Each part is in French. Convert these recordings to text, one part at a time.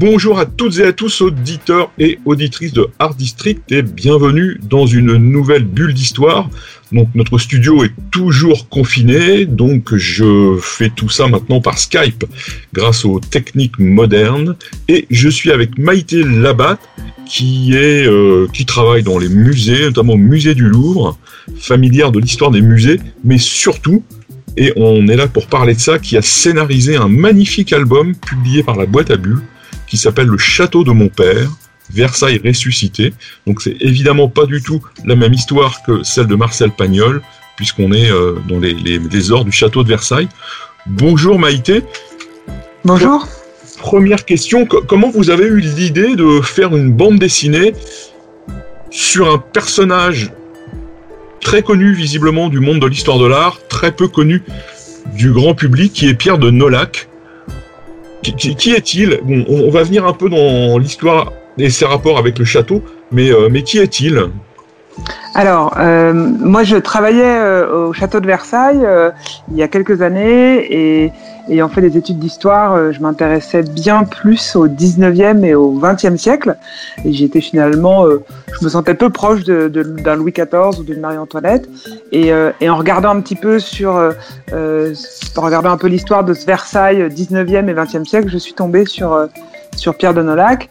Bonjour à toutes et à tous, auditeurs et auditrices de Art District, et bienvenue dans une nouvelle bulle d'histoire. Donc notre studio est toujours confiné, donc je fais tout ça maintenant par Skype, grâce aux techniques modernes. Et je suis avec Maïté Labat, qui euh, qui travaille dans les musées, notamment au musée du Louvre, familière de l'histoire des musées, mais surtout et on est là pour parler de ça, qui a scénarisé un magnifique album publié par la boîte à bulles, qui s'appelle Le Château de mon père, Versailles ressuscité. Donc c'est évidemment pas du tout la même histoire que celle de Marcel Pagnol, puisqu'on est euh, dans les, les, les ors du château de Versailles. Bonjour Maïté. Bonjour. Première question, co- comment vous avez eu l'idée de faire une bande dessinée sur un personnage très connu visiblement du monde de l'histoire de l'art, très peu connu du grand public, qui est Pierre de Nolac? Qui, est-il Bon, on, on va venir un peu dans l'histoire et ses rapports avec le château, mais, euh, mais qui est-il Alors, euh, moi, je travaillais euh, au château de Versailles euh, il y a quelques années et ayant fait des études d'histoire, je m'intéressais bien plus au 19e et au 20e siècle. Et j'étais finalement, je me sentais peu proche d'un Louis XIV ou d'une Marie-Antoinette. Et, en regardant un petit peu sur, en regardant un peu l'histoire de ce Versailles 19e et 20e siècle, je suis tombée sur, Pierre de Nolac.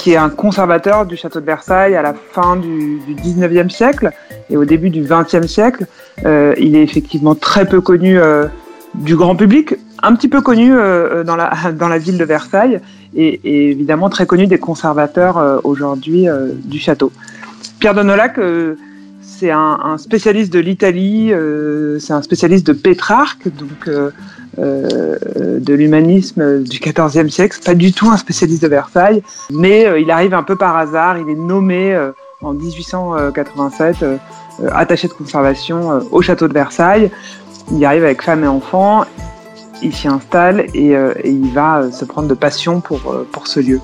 Qui est un conservateur du château de Versailles à la fin du, du 19e siècle et au début du 20e siècle. Euh, il est effectivement très peu connu euh, du grand public, un petit peu connu euh, dans, la, ville de Versailles et, évidemment très connu des conservateurs aujourd'hui du château. Pierre de Nolac, c'est un, un spécialiste de l'Italie, c'est un spécialiste de Pétrarque, donc de l'humanisme du XIVe siècle. Pas du tout un spécialiste de Versailles, mais euh, il arrive un peu par hasard. Il est nommé euh, en 1887 euh, euh, attaché de conservation euh, au château de Versailles. Il arrive avec femme et enfants. Il s'y installe et, euh, et il va euh, se prendre de passion pour, euh, pour ce lieu.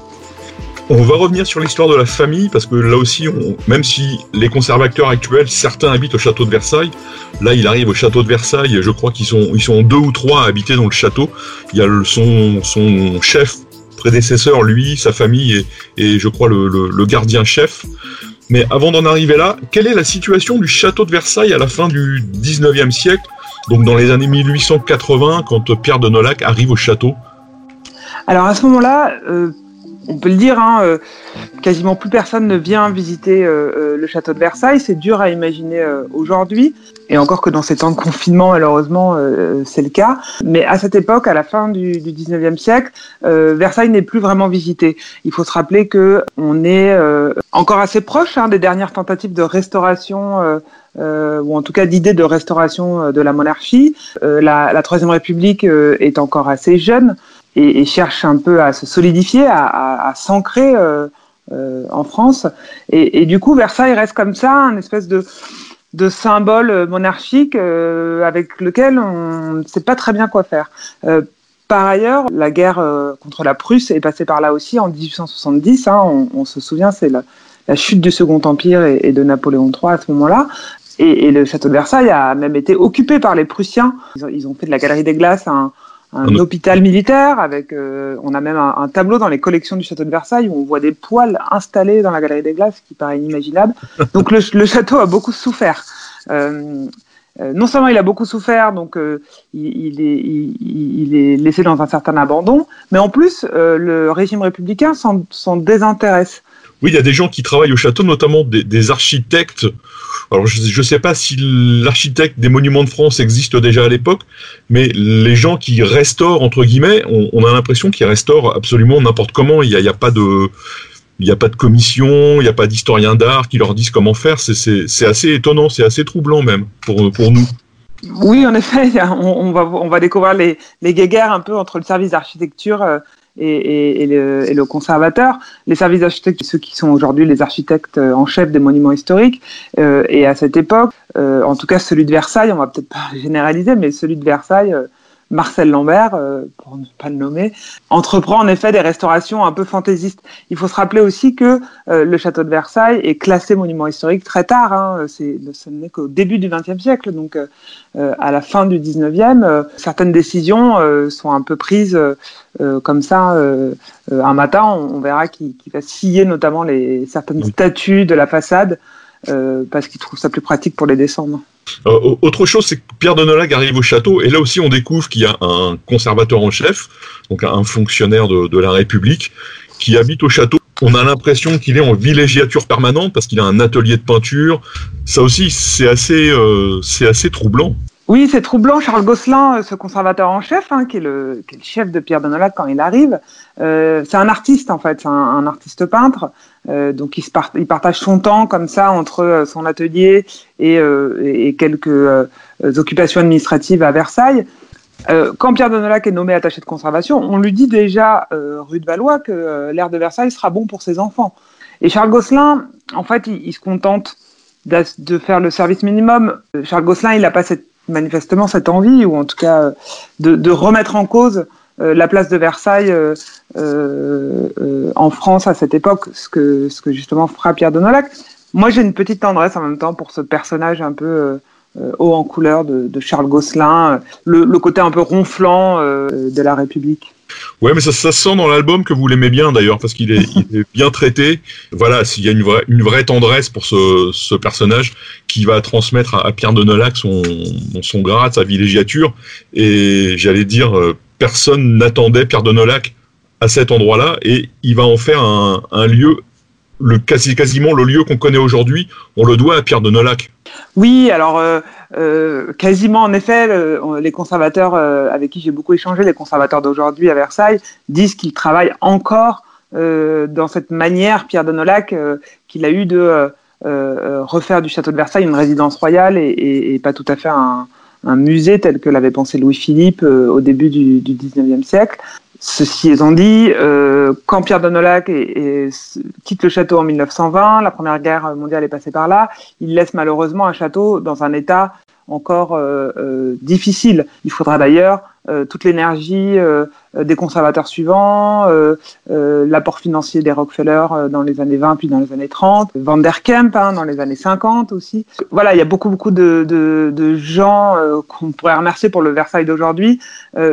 On va revenir sur l'histoire de la famille, parce que là aussi, même si les conservateurs actuels, certains habitent au château de Versailles, là il arrive au château de Versailles, je crois qu'ils sont, ils sont deux ou trois à habiter dans le château. Il y a son, chef prédécesseur, lui, sa famille et, je crois le, le- le gardien chef. Mais avant d'en arriver là, quelle est la situation du château de Versailles à la fin du 19e siècle, donc dans les années 1880, quand Pierre de Nolac arrive au château? Alors à ce moment-là, euh, on peut le dire, hein, euh, quasiment plus personne ne vient visiter euh, euh, le château de Versailles. C'est dur à imaginer euh, aujourd'hui, et encore que dans ces temps de confinement, malheureusement, euh, c'est le cas. Mais à cette époque, à la fin du, du 19e siècle, euh, Versailles n'est plus vraiment visité. Il faut se rappeler que on est encore assez proche hein, des dernières tentatives de restauration. euh, ou en tout cas d'idées de restauration de la monarchie. Euh, la, la Troisième République euh, est encore assez jeune et, cherche un peu à se solidifier, à, s'ancrer euh, euh, en France. Et, du coup, Versailles reste comme ça, un espèce de, symbole monarchique euh, avec lequel on ne sait pas très bien quoi faire. Par ailleurs, la guerre contre la Prusse est passée par là aussi en 1870. Hein, on, se souvient, c'est la, chute du Second Empire et, de Napoléon III à ce moment-là. Et, le château de Versailles a même été occupé par les Prussiens. Ils ont fait de la Galerie des Glaces un, un Oui. hôpital militaire. Avec, euh, on a même un, un, tableau dans les collections du château de Versailles où on voit des poils installés dans la Galerie des Glaces, qui paraît inimaginable. Donc le, le château a beaucoup souffert. Euh, euh, non seulement il a beaucoup souffert, donc euh, il, il, est, il, il, est, laissé dans un certain abandon, mais en plus euh, le régime républicain s'en désintéresse. Oui, il y a des gens qui travaillent au château, notamment des, architectes. Alors, je ne sais pas si l'architecte des monuments de France existe déjà à l'époque, mais les gens qui restaurent, entre guillemets, on, a l'impression qu'ils restaurent absolument n'importe comment. Il n'y a, pas de. Il n'y a pas de commission, il n'y a pas d'historien d'art qui leur disent comment faire. C'est assez étonnant, c'est assez troublant même pour, nous. Oui, en effet, on, va, on va découvrir les, les guéguerres un peu entre le service d'architecture et, le, conservateur. Les services d'architecture, ceux qui sont aujourd'hui les architectes en chef des monuments historiques, et à cette époque, en tout cas celui de Versailles, on va peut-être pas généraliser, mais celui de Versailles Marcel Lambert, euh, pour ne pas le nommer, entreprend en effet des restaurations un peu fantaisistes. Il faut se rappeler aussi que euh, le château de Versailles est classé monument historique très tard. Hein, c'est, ce n'est qu'au début du XXe siècle, donc euh, à la fin du XIXe, certaines décisions sont un peu prises comme ça. un matin, on, verra qu'il, va scier notamment les certaines statues de la façade parce qu'il trouve ça plus pratique pour les descendre. Euh, autre chose, c'est que Pierre de Nolac arrive au château, et là aussi on découvre qu'il y a un conservateur en chef, donc un fonctionnaire de, la République, qui habite au château. On a l'impression qu'il est en villégiature permanente parce qu'il a un atelier de peinture. Ça aussi, c'est assez, euh, c'est assez troublant. Oui, c'est troublant. Charles Gosselin, euh, ce conservateur en chef, hein, qui, est le, chef de Pierre de Nolac quand il arrive, c'est un artiste en fait, c'est un, artiste peintre. Euh, donc il, il, partage son temps comme ça entre euh, son atelier et, euh, quelques occupations administratives à Versailles. quand Pierre de Nolac est nommé attaché de conservation, on lui dit déjà rue de Valois que l'air de Versailles sera bon pour ses enfants. Et Charles Gosselin, en fait, il, se contente de faire le service minimum. Charles Gosselin, il n'a pas cette, manifestement cette envie, ou en tout cas de remettre en cause euh, la place de Versailles euh, euh, en France à cette époque, ce que, ce que justement fera Pierre de Nolac. Moi, j'ai une petite tendresse en même temps pour ce personnage un peu haut en couleur de, Charles Gosselin, le, côté un peu ronflant de la République. Ouais, mais ça, ça sent dans l'album que vous l'aimez bien d'ailleurs, parce qu'il est, bien traité. Voilà, s'il y a une vraie, une vraie tendresse pour ce, ce personnage qui va transmettre à, Pierre de Nolac son, son grade, sa villégiature, et j'allais dire personne n'attendait Pierre de Nolac à cet endroit-là et il va en faire un, lieu, le, quasi, quasiment le lieu qu'on connaît aujourd'hui, on le doit à Pierre de Nolac. Oui, alors euh, euh, quasiment en effet, les conservateurs euh, avec qui j'ai beaucoup échangé, les conservateurs d'aujourd'hui à Versailles, disent qu'ils travaillent encore dans cette manière, Pierre de Nolac, qu'il a eu de refaire du château de Versailles une résidence royale et pas tout à fait un, musée tel que l'avait pensé Louis-Philippe au début du, du 19e siècle. Ceci étant dit, euh, quand Pierre de Nolac quitte le château en 1920, la Première Guerre mondiale est passée par là, il laisse malheureusement un château dans un état encore euh, euh, difficile. Il faudra d'ailleurs euh, toute l'énergie des conservateurs suivants, l'apport financier des Rockefeller dans les années 20 puis dans les années 30, Van der Kemp hein, dans les années 50 aussi. Voilà, il y a beaucoup beaucoup de, de, de gens qu'on pourrait remercier pour le Versailles d'aujourd'hui.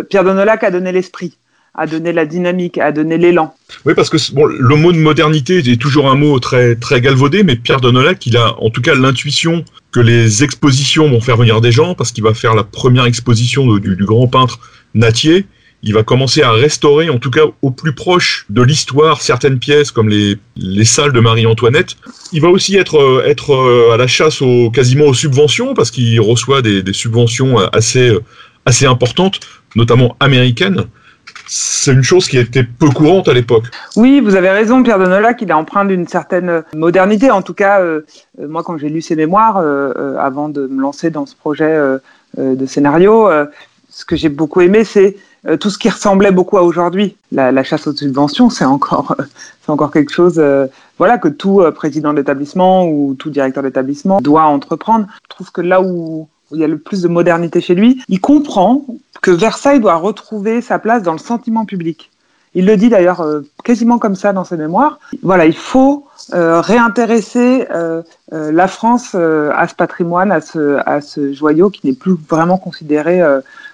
Pierre de Nolac a donné l'esprit a donné la dynamique, a donné l'élan. Oui, parce que bon, le mot de modernité est toujours un mot très très galvaudé, mais Pierre de Nolac, il a en tout cas l'intuition que les expositions vont faire venir des gens, parce qu'il va faire la première exposition du, grand peintre Natier. Il va commencer à restaurer, en tout cas au plus proche de l'histoire, certaines pièces comme les, les salles de Marie-Antoinette. Il va aussi être, euh, être euh, à la chasse aux, quasiment aux subventions, parce qu'il reçoit des, des subventions assez, assez importantes, notamment américaines c'est une chose qui était peu courante à l'époque. Oui, vous avez raison, Pierre de Nolac, il est empreint d'une certaine modernité. En tout cas, euh, euh, moi, quand j'ai lu ses mémoires, euh, avant de me lancer dans ce projet de scénario, ce que j'ai beaucoup aimé, c'est tout ce qui ressemblait beaucoup à aujourd'hui. La, chasse aux subventions, c'est encore, c'est encore quelque chose, voilà, que tout président d'établissement ou tout directeur d'établissement doit entreprendre. Je trouve que là où il y a le plus de modernité chez lui, il comprend que Versailles doit retrouver sa place dans le sentiment public. Il le dit d'ailleurs euh, quasiment comme ça dans ses mémoires. Voilà, il faut euh, réintéresser euh, la France à ce patrimoine, à ce, joyau qui n'est plus vraiment considéré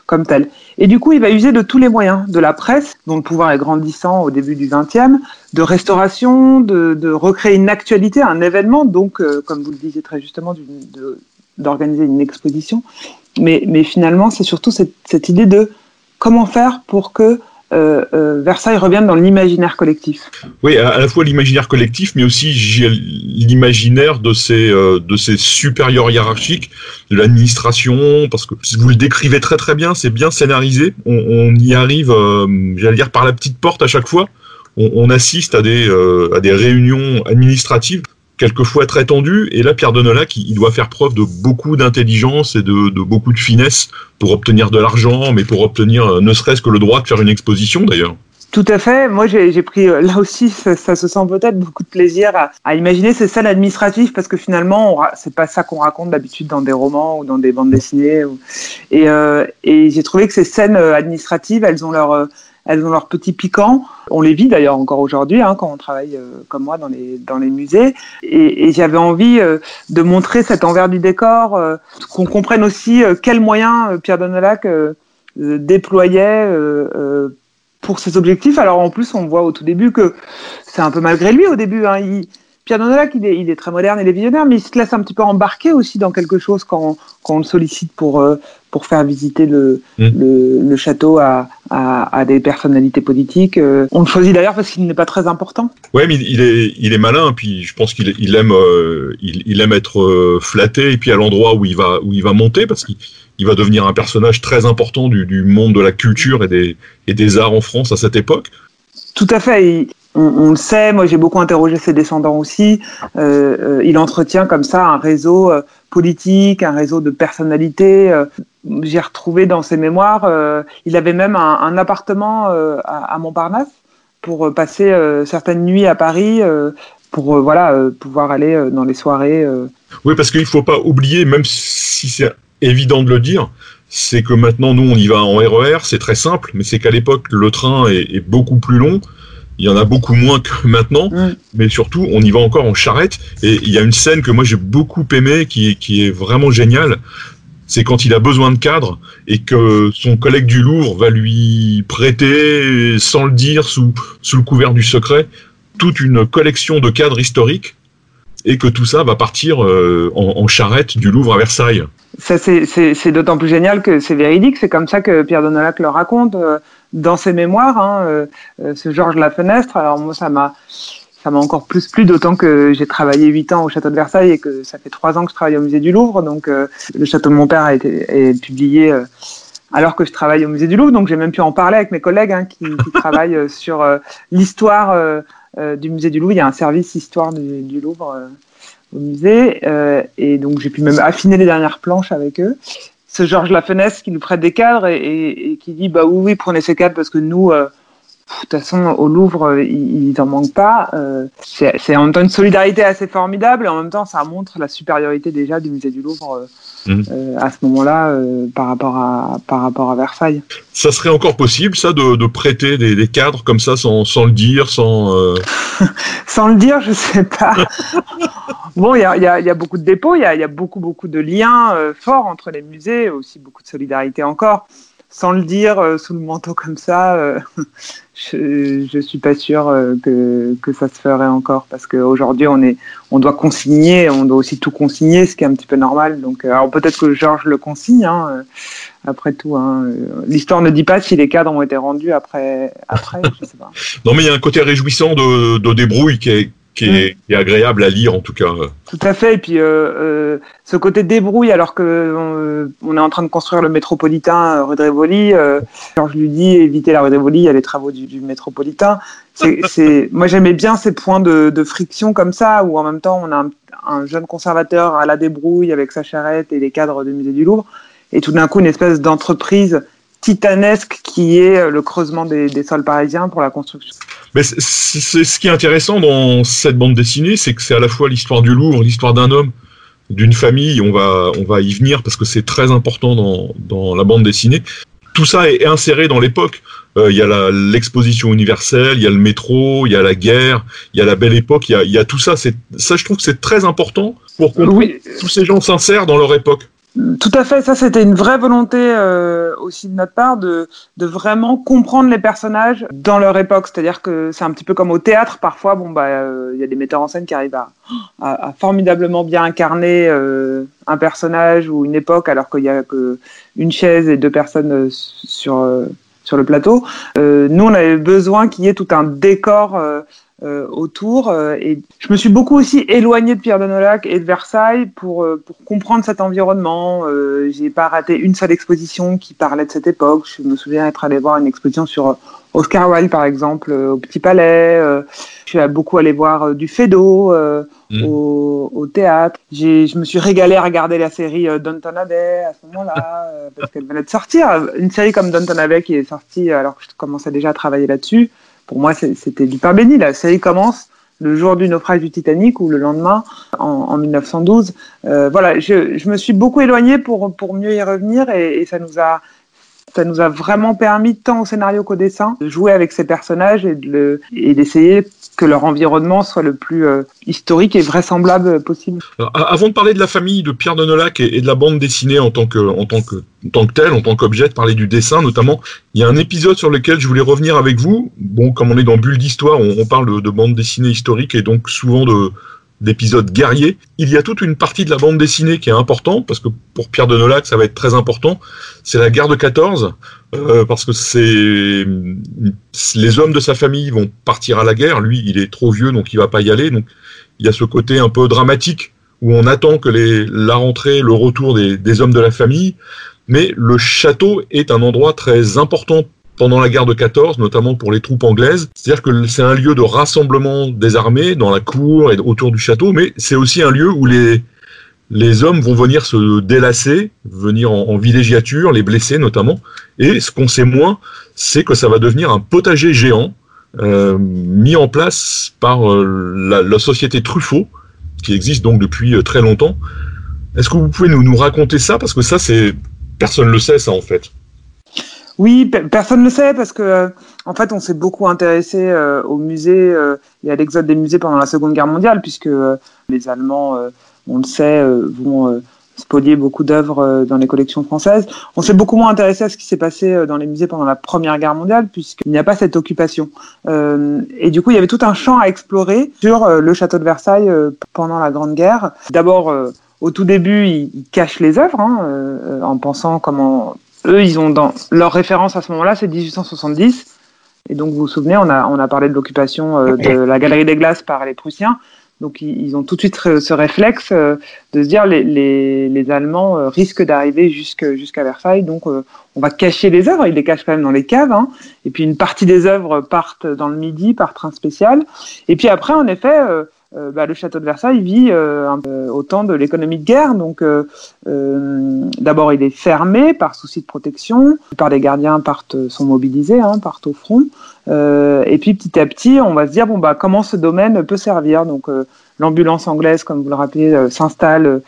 comme tel. Et du coup, il va user de tous les moyens, de la presse, dont le pouvoir est grandissant au début du XXe, de restauration, de, recréer une actualité, un événement, donc, comme vous le disiez très justement, d'organiser une exposition. Mais, mais finalement, c'est surtout cette, idée de comment faire pour que euh, euh, Versailles revienne dans l'imaginaire collectif. Oui, à, la fois l'imaginaire collectif, mais aussi l'imaginaire de ces, euh, de ces supérieurs hiérarchiques, de l'administration, parce que vous le décrivez très très bien, c'est bien scénarisé, on, y arrive, j'allais dire, par la petite porte à chaque fois. On, on assiste à des, à des réunions administratives quelquefois très tendu. Et là, Pierre Denolac, il doit faire preuve de beaucoup d'intelligence et de, beaucoup de finesse pour obtenir de l'argent, mais pour obtenir euh, ne serait-ce que le droit de faire une exposition d'ailleurs. Tout à fait. Moi, j'ai pris là aussi, ça, se sent peut-être beaucoup de plaisir à, imaginer ces scènes administratives parce que finalement, c'est pas ça qu'on raconte d'habitude dans des romans ou dans des bandes dessinées. Et, et j'ai trouvé que ces scènes administratives, elles ont leur elles ont leur petit piquant. On les vit d'ailleurs encore aujourd'hui hein, quand on travaille euh, comme moi dans les, dans les musées. Et, j'avais envie euh, de montrer cet envers du décor, euh, qu'on comprenne aussi quels moyens Pierre Donelac déployait pour ses objectifs. Alors en plus, on voit au tout début que c'est un peu malgré lui au début. Hein. Pierre Donelac, il est, il est, très moderne, il est visionnaire, mais il se laisse un petit peu embarquer aussi dans quelque chose quand, quand on le sollicite pour, pour faire visiter le, mmh. le, le, château à, à, à, des personnalités politiques. Euh, on le choisit d'ailleurs parce qu'il n'est pas très important. Ouais, mais il est, il est malin, puis je pense qu'il il aime, euh, il, il, aime être euh, flatté, et puis à l'endroit où il va, où il va monter, parce qu'il il va devenir un personnage très important du, du, monde de la culture et des, et des arts en France à cette époque. Tout à fait. On, le sait, moi j'ai beaucoup interrogé ses descendants aussi. Euh, il entretient comme ça un réseau politique, un réseau de personnalités. Euh, j'ai retrouvé dans ses mémoires, euh, il avait même un, appartement euh, à, Montparnasse pour passer certaines nuits à Paris pour voilà pouvoir aller dans les soirées. Oui, parce qu'il ne faut pas oublier, même si c'est évident de le dire, c'est que maintenant nous on y va en RER, e c'est très simple, mais c'est qu'à l'époque le train est, beaucoup plus long. Il y en a beaucoup moins que maintenant, mm. mais surtout, on y va encore en charrette. Et il y a une scène que moi j'ai beaucoup aimée, qui, qui est vraiment géniale. C'est quand il a besoin de cadres et que son collègue du Louvre va lui prêter, sans le dire, sous, sous le couvert du secret, toute une collection de cadres historiques et que tout ça va partir euh, en, en, charrette du Louvre à Versailles. Ça, c'est d'autant plus génial que c'est véridique. C'est comme ça que Pierre Donolac le raconte. Euh, dans ses mémoires, hein, euh, euh, ce Georges Lafenestre. Alors moi, ça m'a ça m'a encore plus plu, d'autant que j'ai travaillé huit ans au château de Versailles et que ça fait trois ans que je travaille au musée du Louvre. Donc euh, le château de mon père a été est publié alors que je travaille au musée du Louvre. Donc j'ai même pu en parler avec mes collègues hein, qui, qui travaillent sur l'histoire du musée du Louvre. Il y a un service histoire du, du Louvre au musée et donc j'ai pu même affiner les dernières planches avec eux ce Georges Lafenesse qui nous prête des cadres et, qui dit bah oui oui prenez ces cadres parce que nous euh, de toute façon au Louvre euh, ils n'en manquent pas euh, c'est en même temps une solidarité assez formidable et en même temps ça montre la supériorité déjà du musée du Louvre mmh. à ce moment-là par rapport à par rapport à Versailles ça serait encore possible ça de, prêter des, cadres comme ça sans, sans le dire sans sans le dire je sais pas Bon, il y a, beaucoup de dépôts, il y a, beaucoup, beaucoup de liens euh, forts entre les musées, aussi beaucoup de solidarité encore. Sans le dire euh, sous le manteau comme ça, euh, je, je suis pas sûre que, que ça se ferait encore parce qu'aujourd'hui on est, on doit consigner, on doit aussi tout consigner, ce qui est un petit peu normal. Donc, alors peut-être que Georges le consigne, hein, après tout. Hein. L'histoire ne dit pas si les cadres ont été rendus après, sais pas. Non, mais il y a un côté réjouissant de, de débrouille qui est, qui est, mm. agréable à lire en tout cas. Tout à fait. Et puis euh, euh, ce côté débrouille, alors que euh, on, est en train de construire le métropolitain rue de Rivoli, je lui dis éviter la rue de Rivoli, il y a les travaux du, métropolitain. C'est, moi j'aimais bien ces points de, de, friction comme ça, où en même temps on a un, un, jeune conservateur à la débrouille avec sa charrette et les cadres du musée du Louvre, et tout d'un coup une espèce d'entreprise titanesque qui est le creusement des, des sols parisiens pour la construction. Mais c'est ce qui est intéressant dans cette bande dessinée, c'est que c'est à la fois l'histoire du Louvre, l'histoire d'un homme, d'une famille. On va, on va y venir parce que c'est très important dans, dans la bande dessinée. Tout ça est inséré dans l'époque. Euh, il y a l'exposition universelle, il y a le métro, il y a la guerre, il y a la belle époque, il y a, y a, tout ça. Ça, je trouve que c'est très important pour que tous ces gens s'insèrent dans leur époque. Tout à fait, ça c'était une vraie volonté euh, aussi de notre part de, de vraiment comprendre les personnages dans leur époque. C'est-à-dire que c'est un petit peu comme au théâtre parfois. Bon bah euh, il y a des metteurs en scène qui arrivent à, à, formidablement bien incarner euh, un personnage ou une époque alors qu'il y a que une chaise et deux personnes sur sur le plateau. nous on avait besoin qu'il y ait tout un décor euh, autour. Euh, et je me suis beaucoup aussi éloignée de Pierre de Nolac et de Versailles pour, euh, pour comprendre cet environnement. J'ai pas raté une seule exposition qui parlait de cette époque. Je me souviens être allé voir une exposition sur Oscar Wilde, par exemple, au Petit Palais. je suis beaucoup allé voir du Fedo mmh. au, au, théâtre. Je me suis régalé à regarder la série Downton Abbey à ce moment-là, parce qu'elle venait de sortir. Une série comme Downton Abbey qui est sortie alors que je commençais déjà à travailler là-dessus pour moi, c'était du pain béni. La série commence le jour du naufrage du Titanic ou le lendemain, en, 1912. Euh, voilà, je, me suis beaucoup éloignée pour, pour mieux y revenir et, ça nous a ça nous a vraiment permis, tant au scénario qu'au dessin, de jouer avec ces personnages et d'essayer que leur environnement soit le plus euh, historique et vraisemblable possible. avant de parler de la famille de Pierre Donolac et, et de la bande dessinée en tant que, en tant que, en tant que telle, en tant qu'objet, de parler du dessin notamment, il y a un épisode sur lequel je voulais revenir avec vous. Bon, comme on est dans Bulle d'Histoire, on, on, parle de bande dessinée historique et donc souvent de, d'épisodes guerriers. Il y a toute une partie de la bande dessinée qui est importante, parce que pour Pierre de Nolac, ça va être très important. C'est la guerre de 14, euh, parce que c'est les hommes de sa famille vont partir à la guerre. Lui, il est trop vieux, donc il va pas y aller. Donc il y a ce côté un peu dramatique où on attend que les, la rentrée, le retour des, des hommes de la famille. Mais le château est un endroit très important pendant la guerre de 14, notamment pour les troupes anglaises. C'est-à-dire que c'est un lieu de rassemblement des armées dans la cour et autour du château, mais c'est aussi un lieu où les, les hommes vont venir se délasser, venir en, villégiature, les blessés notamment. Et ce qu'on sait moins, c'est que ça va devenir un potager géant euh, mis en place par euh, la, société Truffaut, qui existe donc depuis euh, très longtemps. Est-ce que vous pouvez nous, raconter ça? Parce que ça, c'est personne ne le sait, ça en fait. Oui, personne ne le sait parce que en fait, on s'est beaucoup intéressé euh, au musée euh, et à l'exode des musées pendant la Seconde Guerre mondiale, puisque euh, les Allemands, on le sait, vont spolier beaucoup d'œuvres dans les collections françaises. On s'est beaucoup moins intéressé à ce qui s'est passé dans les musées pendant la Première Guerre mondiale, puisqu'il n'y a pas cette occupation. et du coup, il y avait tout un champ à explorer sur le château de Versailles pendant la Grande Guerre. D'abord, au tout début, ils, cachent les œuvres hein, en pensant comment eux, ils ont dans leur référence à ce moment-là, c'est 1870. Et donc, vous vous souvenez, on a, on a parlé de l'occupation euh, de la Galerie des Glaces par les Prussiens. Donc, ils, ont tout de suite ce réflexe euh, de se dire les, les, les Allemands euh, risquent d'arriver jusqu'à Versailles. Donc, on va cacher les œuvres. Ils les cachent quand même dans les caves. Hein. Et puis, une partie des œuvres partent dans le Midi par train spécial. Et puis après, en effet, euh, bah, le château de Versailles vit euh, au temps de l'économie de guerre. Donc, euh, d'abord, il est fermé par souci de protection. Par les gardiens partent, sont mobilisés, hein, partent au front. et puis, petit à petit, on va se dire bon bah comment ce domaine peut servir? Donc, l'ambulance anglaise, comme vous le rappelez, s'installe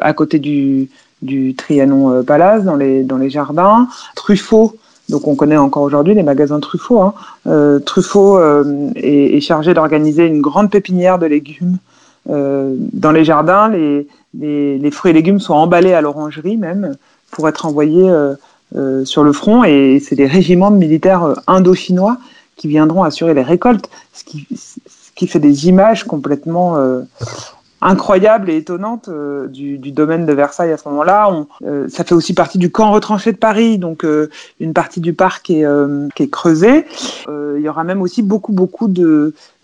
à côté du, du Trianon Palace dans les dans les jardins. Truffaut donc on connaît encore aujourd'hui les magasins Truffaut. Hein. Euh, Truffaut euh, est, chargé d'organiser une grande pépinière de légumes euh, dans les jardins. Les, fruits et légumes sont emballés à l'orangerie même pour être envoyés sur le front et c'est des régiments de militaires indo-chinois qui viendront assurer les récoltes, ce qui fait des images complètement incroyable et étonnante euh, du, du, domaine de Versailles à ce moment-là. Euh, ça fait aussi partie du camp retranché de Paris, donc euh, une partie du parc est, qui est creusée. il y aura même aussi beaucoup, beaucoup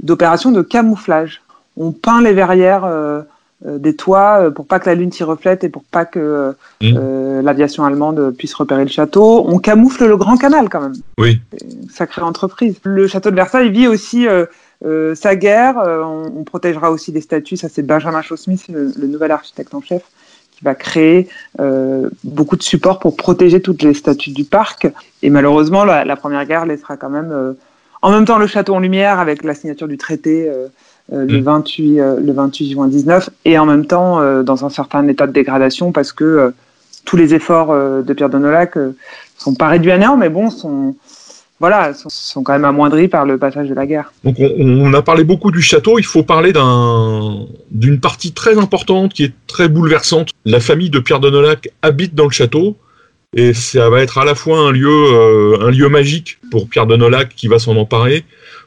d'opérations de camouflage. On peint les verrières des toits pour pas que la lune s'y reflète et pour pas que mmh. l'aviation allemande puisse repérer le château. On camoufle le Grand Canal quand même. Oui. Sacrée entreprise. Le château de Versailles vit aussi euh, sa guerre, euh, on, protégera aussi des statues. Ça, c'est Benjamin Shaw-Smith, le, nouvel architecte en chef, qui va créer euh, beaucoup de supports pour protéger toutes les statues du parc. Et malheureusement, la, première guerre laissera quand même, en même temps, le château en lumière avec la signature du traité. le, 28, mm. le 28 juin 19 et en même temps dans un certain état de dégradation parce que tous les efforts de Pierre Donolac sont pas réduits à néant mais bon sont voilà, sont, quand même amoindris par le passage de la guerre. Donc on, a parlé beaucoup du château, il faut parler d'une partie très importante qui est très bouleversante. La famille de Pierre de Nolac habite dans le château, et ça va être à la fois un lieu, euh, un lieu magique pour Pierre de Nolac qui va s'en emparer,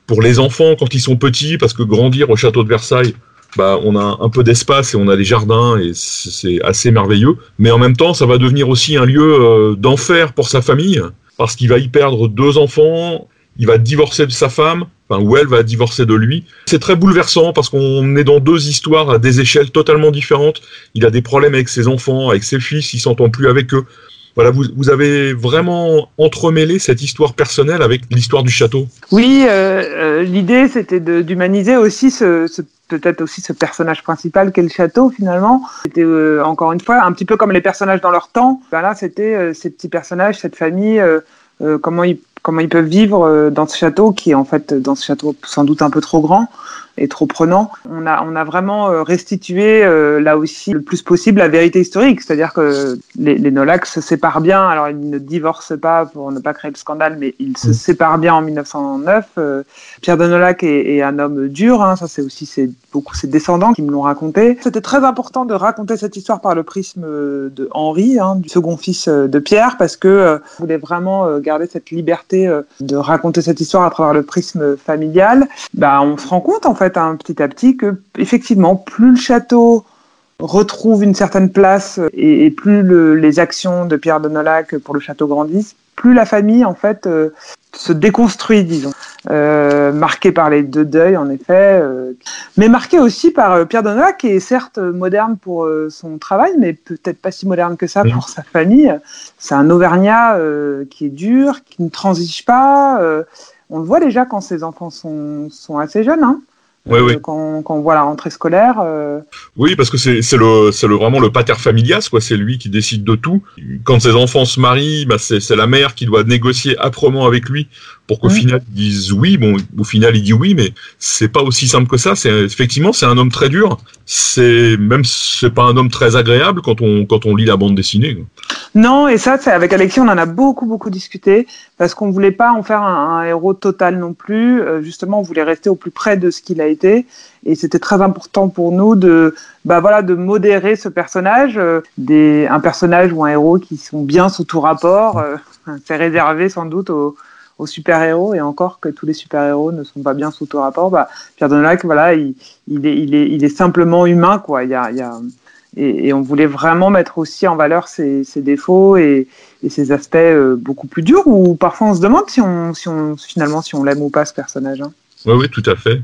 pour les enfants quand ils sont petits, parce que grandir au château de Versailles, bah, on a un peu d'espace et on a des jardins et c'est assez merveilleux. Mais en même temps, ça va devenir aussi un lieu euh, d'enfer pour sa famille parce qu'il va y perdre deux enfants, il va divorcer de sa femme, enfin, où elle va divorcer de lui. C'est très bouleversant parce qu'on est dans deux histoires à des échelles totalement différentes. Il a des problèmes avec ses enfants, avec ses fils, il s'entend plus avec eux. Voilà, vous, avez vraiment entremêlé cette histoire personnelle avec l'histoire du château. Oui, euh, euh, l'idée c'était d'humaniser aussi ce, peut-être aussi ce personnage principal qu'est le château finalement. C'était euh, encore une fois un petit peu comme les personnages dans leur temps. Ben c'était ces petits personnages, cette famille, comment ils peuvent vivre dans ce château qui est en fait dans ce château sans doute un peu trop grand trop prenant. On a, on a vraiment euh, restitué euh, là aussi le plus possible la vérité historique, c'est-à-dire que les, les Nolacs se séparent bien. Alors ils ne divorcent pas pour ne pas créer le scandale, mais ils se mm. séparent bien en 1909. Euh, Pierre de Nolac est, est un homme dur, hein, ça c'est aussi ses, beaucoup ses descendants qui me l'ont raconté. C'était très important de raconter cette histoire par le prisme de Henri, hein, du second fils de Pierre, parce que on voulait vraiment garder cette liberté de raconter cette histoire à travers le prisme familial. Bah, on se rend compte en fait Hein, petit à petit que effectivement plus le château retrouve une certaine place et, plus les actions de Pierre de Nolac pour le château grandissent, plus la famille en fait euh, se déconstruit, disons, euh, marquée par les deux deuils en effet, euh, mais marquée aussi par Pierre de Nolac qui est certes moderne pour son travail, mais peut-être pas si moderne que ça pour sa famille. C'est un Auvergnat qui est dur, qui ne transige pas. on le voit déjà quand ses enfants sont, sont assez jeunes. Hein. Oui, oui. Quand, quand, on voit la rentrée scolaire. Euh... Oui, parce que c'est le, le vraiment le pater familias, quoi. C'est lui qui décide de tout. Quand ses enfants se marient, bah, c'est la mère qui doit négocier âprement avec lui pour qu'au final ils disent oui. Bon, au final il dit oui, mais c'est pas aussi simple que ça. C'est effectivement c'est un homme très dur. C'est même c'est pas un homme très agréable quand on quand on lit la bande dessinée. Non, et ça, avec Alexis, on en a beaucoup beaucoup discuté parce qu'on voulait pas en faire un, un héros total non plus. Euh, justement, on voulait rester au plus près de ce qu'il a été, et c'était très important pour nous de bah voilà de modérer ce personnage, euh, des un personnage ou un héros qui sont bien sous tout rapport. Euh, c'est réservé sans doute aux aux super-héros et encore que tous les super-héros ne sont pas bien sous tout rapport, bah, Pierre Donalac, voilà, il, il, est, il, est, il est simplement humain, quoi. Il y a, il y a, et, et, on voulait vraiment mettre aussi en valeur ses, ses défauts et, et, ses aspects euh, beaucoup plus durs, où parfois on se demande si on, si on finalement si on l'aime ou pas ce personnage. Hein. Oui, oui, tout à fait.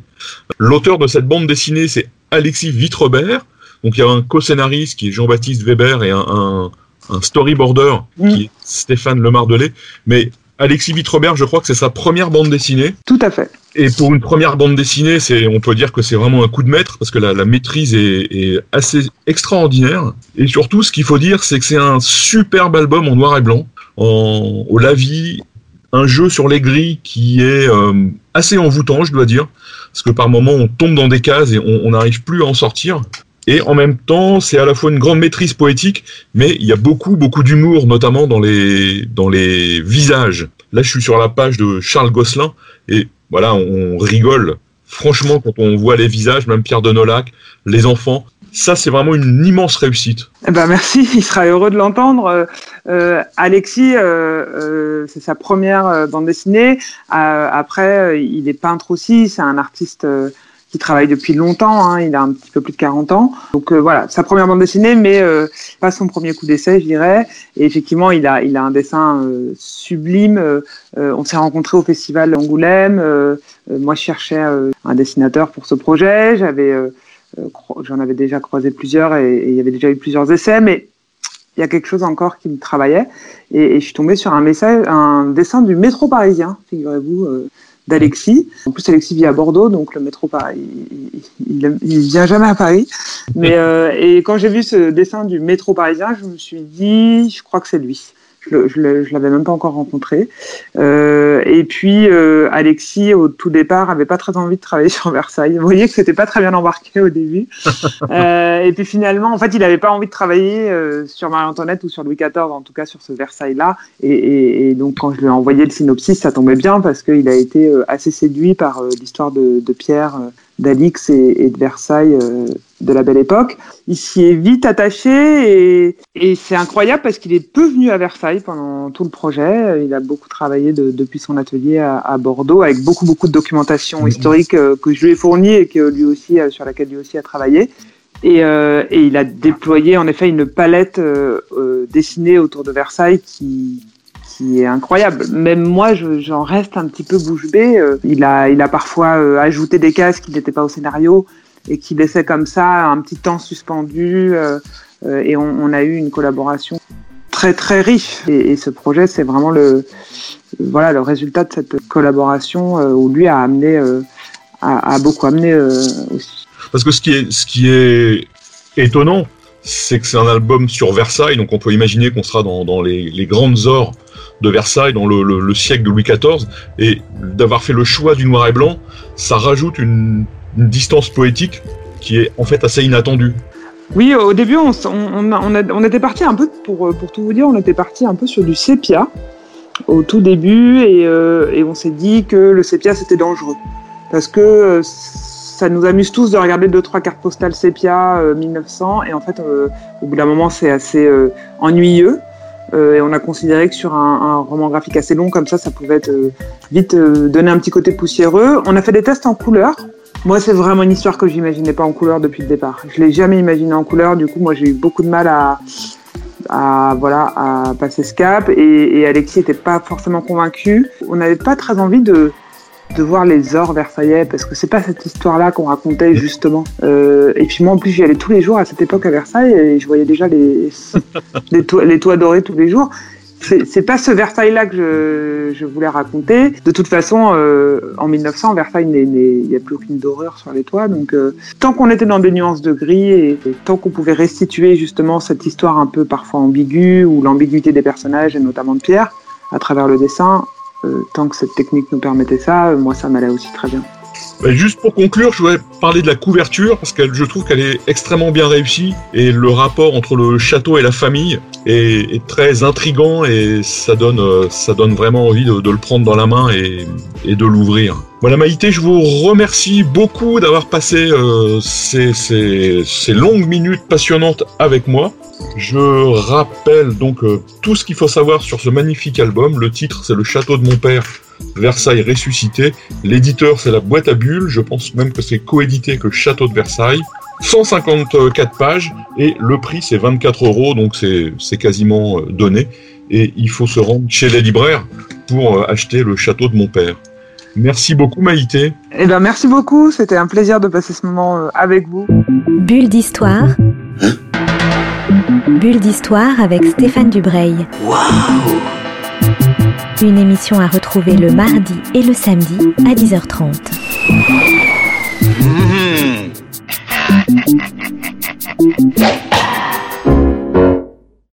L'auteur de cette bande dessinée, c'est Alexis Vitrebert. Donc il y a un co-scénariste qui est Jean-Baptiste Weber et un, un, un storyboarder mmh. qui est Stéphane Lemardelet. Mais Alexis Vitrebert, je crois que c'est sa première bande dessinée. Tout à fait. Et pour une première bande dessinée, c'est, on peut dire que c'est vraiment un coup de maître parce que la, la maîtrise est, est, assez extraordinaire. Et surtout, ce qu'il faut dire, c'est que c'est un superbe album en noir et blanc, en, au lavis, un jeu sur les grilles qui est euh, assez envoûtant, je dois dire, parce que par moments on tombe dans des cases et on n'arrive plus à en sortir. Et en même temps, c'est à la fois une grande maîtrise poétique, mais il y a beaucoup, beaucoup d'humour, notamment dans les, dans les visages. Là, je suis sur la page de Charles Gosselin, et voilà, on rigole. Franchement, quand on voit les visages, même Pierre de Nolac, les enfants, ça, c'est vraiment une immense réussite. Eh ben merci, il sera heureux de l'entendre. Euh, euh Alexis, euh, c'est sa première bande dessinée. après, il est peintre aussi, c'est un artiste qui travaille depuis longtemps, hein, il a un petit peu plus de 40 ans. Donc euh, voilà, sa première bande dessinée, mais euh, pas son premier coup d'essai, je dirais. Et effectivement, il a, il a un dessin euh, sublime. Euh, on s'est rencontrés au festival Angoulême. Euh, moi, je cherchais un dessinateur pour ce projet. J'avais, j'en avais déjà croisé plusieurs et, et, il y avait déjà eu plusieurs essais, mais il y a quelque chose encore qui me travaillait. Et, et je suis tombée sur un message, un dessin du métro parisien, figurez-vous d'Alexis. En plus, Alexis vit à Bordeaux, donc le métro, pareil, il, il, il vient jamais à Paris. Mais euh, et quand j'ai vu ce dessin du métro parisien, je me suis dit, je crois que c'est lui je, je l'avais même pas encore rencontré. Euh, et puis euh, Alexis, au tout départ, avait pas très envie de travailler sur Versailles. Vous voyez que c'était pas très bien embarqué au début. euh, et puis finalement, en fait, il avait pas envie de travailler sur Marie-Antoinette ou sur Louis XIV, en tout cas sur ce Versailles-là. Et, et, et, donc quand je lui ai envoyé le synopsis, ça tombait bien parce qu'il a été assez séduit par l'histoire de, de, Pierre d'Alix et, de Versailles euh, de la belle époque. Il s'y est vite attaché et, c'est incroyable parce qu'il est peu venu à Versailles pendant tout le projet. Il a beaucoup travaillé de, depuis son atelier à, Bordeaux avec beaucoup beaucoup de documentation historique euh, que je lui ai fournie et que lui aussi euh, sur laquelle lui aussi a travaillé. Et, il a déployé en effet une palette dessinée autour de Versailles qui, qui est incroyable. Même moi, j'en reste un petit peu bouche bée. Euh, il a, il a parfois euh, ajouté des cases qui n'étaient pas au scénario et qui laissaient comme ça un petit temps suspendu. Euh, et on, a eu une collaboration très très riche. Et, ce projet, c'est vraiment le, voilà, le résultat de cette collaboration où lui a amené, a, a, beaucoup amené aussi. Parce que ce qui est, ce qui est étonnant, c'est que c'est un album sur Versailles, donc on peut imaginer qu'on sera dans, les, grandes ors de Versailles, dans le, siècle de Louis XIV, et d'avoir fait le choix du noir et blanc, ça rajoute une, distance poétique qui est en fait assez inattendue. Oui, au début, on, était parti un peu, pour, pour tout vous dire, on était parti un peu sur du sépia au tout début, et, euh, on s'est dit que le sépia c'était dangereux. Parce que euh, ça nous amuse tous de regarder deux trois cartes postales sépia 1900 euh, et en fait euh, au bout d'un moment c'est assez euh, et on a considéré que sur un, roman graphique assez long comme ça ça pouvait être vite donner un petit côté poussiéreux. On a fait des tests en couleur. Moi c'est vraiment une histoire que j'imaginais pas en couleur depuis le départ. Je l'ai jamais imaginé en couleur. Du coup moi j'ai eu beaucoup de mal à voilà à passer ce cap et, et Alexis n'était pas forcément convaincu. On n'avait pas très envie de de voir les ors versaillais parce que c'est pas cette histoire-là qu'on racontait justement. Euh, et puis moi en plus j'y allais tous les jours à cette époque à Versailles et je voyais déjà les les, toits, dorés tous les jours. C'est pas ce Versailles-là que je, je, voulais raconter. De toute façon, euh, en 1900, Versailles, il n'y a plus aucune dorure sur les toits. Donc, euh, tant qu'on était dans des nuances de gris et, tant qu'on pouvait restituer justement cette histoire un peu parfois ambiguë ou l'ambiguïté des personnages et notamment de Pierre à travers le dessin, tant que cette technique nous permettait ça, euh, moi ça m'allait aussi très bien. Bah, juste pour conclure, je voudrais parler de la couverture parce que je trouve qu'elle est extrêmement bien réussie et le rapport entre le château et la famille est, très intrigant et ça donne, euh, ça donne vraiment envie de, le prendre dans la main et, de l'ouvrir. Voilà Maïté, je vous remercie beaucoup d'avoir passé ces, longues minutes passionnantes avec moi. Je rappelle donc euh, tout ce qu'il faut savoir sur ce magnifique album. Le titre, c'est Le Château de mon père, Versailles ressuscité. L'éditeur, c'est la boîte à bulles. Je pense même que c'est coédité que Château de Versailles. 154 pages et le prix, c'est 24 euros, donc c'est quasiment euh, donné. Et il faut se rendre chez les libraires pour euh, acheter Le Château de mon père. Merci beaucoup Maïté. Eh ben merci beaucoup, c'était un plaisir de passer ce moment avec vous. Bulle d'histoire. Bulle d'histoire avec Stéphane Dubreuil. Waouh Une émission à retrouver le mardi et le samedi à 10h30. Mmh.